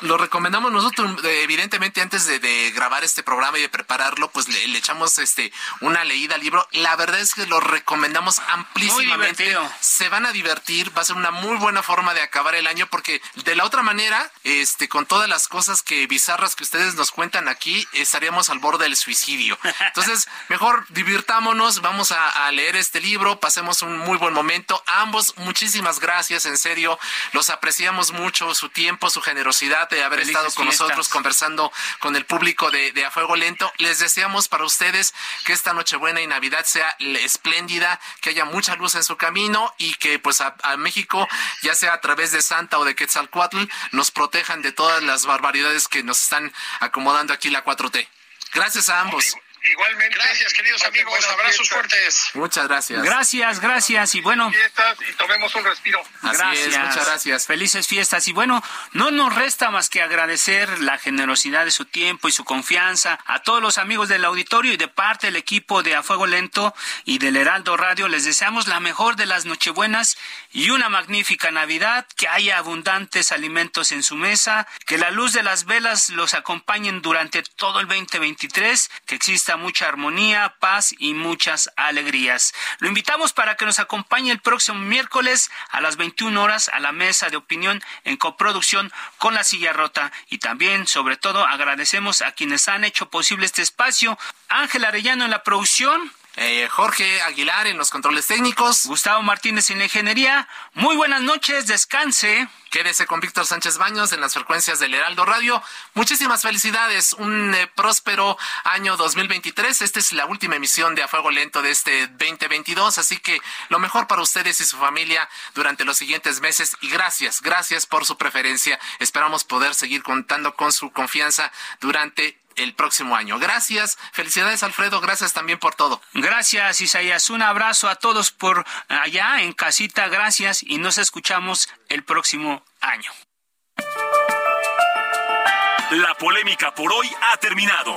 lo, recomendamos nosotros, evidentemente antes de, grabar este programa y de prepararlo, pues le, echamos este una leída al libro. La verdad es que lo recomendamos amplísimamente. Se van a divertir, va a ser una muy buena forma de acabar el año porque de la otra manera, este con todas las cosas que bizarras que ustedes nos cuentan aquí, estaríamos al borde del suicidio. Entonces, mejor divirtámonos vamos a, leer este libro, pasemos un muy buen momento. ambos, muchísimas gracias, en serio, los apreciamos mucho, su tiempo, su generosidad de haber estado con nosotros conversando con el público de, A Fuego Lento. Les deseamos para ustedes que esta Nochebuena y Navidad sea espléndida, que haya mucha luz en su camino y que pues a, México, ya sea a través de Santa o de Quetzalcoatl, nos protejan de todas las barbaridades que nos están acomodando aquí la 4T. Gracias a ambos. Igualmente. Gracias, queridos amigos. Abrazos fuertes. Muchas gracias. Gracias, gracias. Y bueno. Fiestas y tomemos un respiro. gracias. muchas gracias. Felices fiestas. Y bueno, no nos resta más que agradecer la generosidad de su tiempo y su confianza a todos los amigos del auditorio y de parte del equipo de A Fuego Lento y del Heraldo Radio. Les deseamos la mejor de las Nochebuenas y una magnífica Navidad, que haya abundantes alimentos en su mesa, que la luz de las velas los acompañen durante todo el 2023, que exista mucha armonía, paz y muchas alegrías. Lo invitamos para que nos acompañe el próximo miércoles a las 21 horas a la mesa de opinión en coproducción con la silla rota y también, sobre todo, agradecemos a quienes han hecho posible este espacio. Ángel Arellano en la producción, eh, Jorge Aguilar en los controles técnicos. Gustavo Martínez en ingeniería. Muy buenas noches, descanse. Quédese con Víctor Sánchez Baños en las frecuencias del Heraldo Radio. Muchísimas felicidades, un eh, próspero año 2023. Esta es la última emisión de A Fuego Lento de este 2022, así que lo mejor para ustedes y su familia durante los siguientes meses y gracias, gracias por su preferencia. Esperamos poder seguir contando con su confianza durante el próximo año. Gracias, felicidades Alfredo, gracias también por todo. Gracias Isaías, un abrazo a todos por allá en casita, gracias y nos escuchamos el próximo año. La polémica por hoy ha terminado.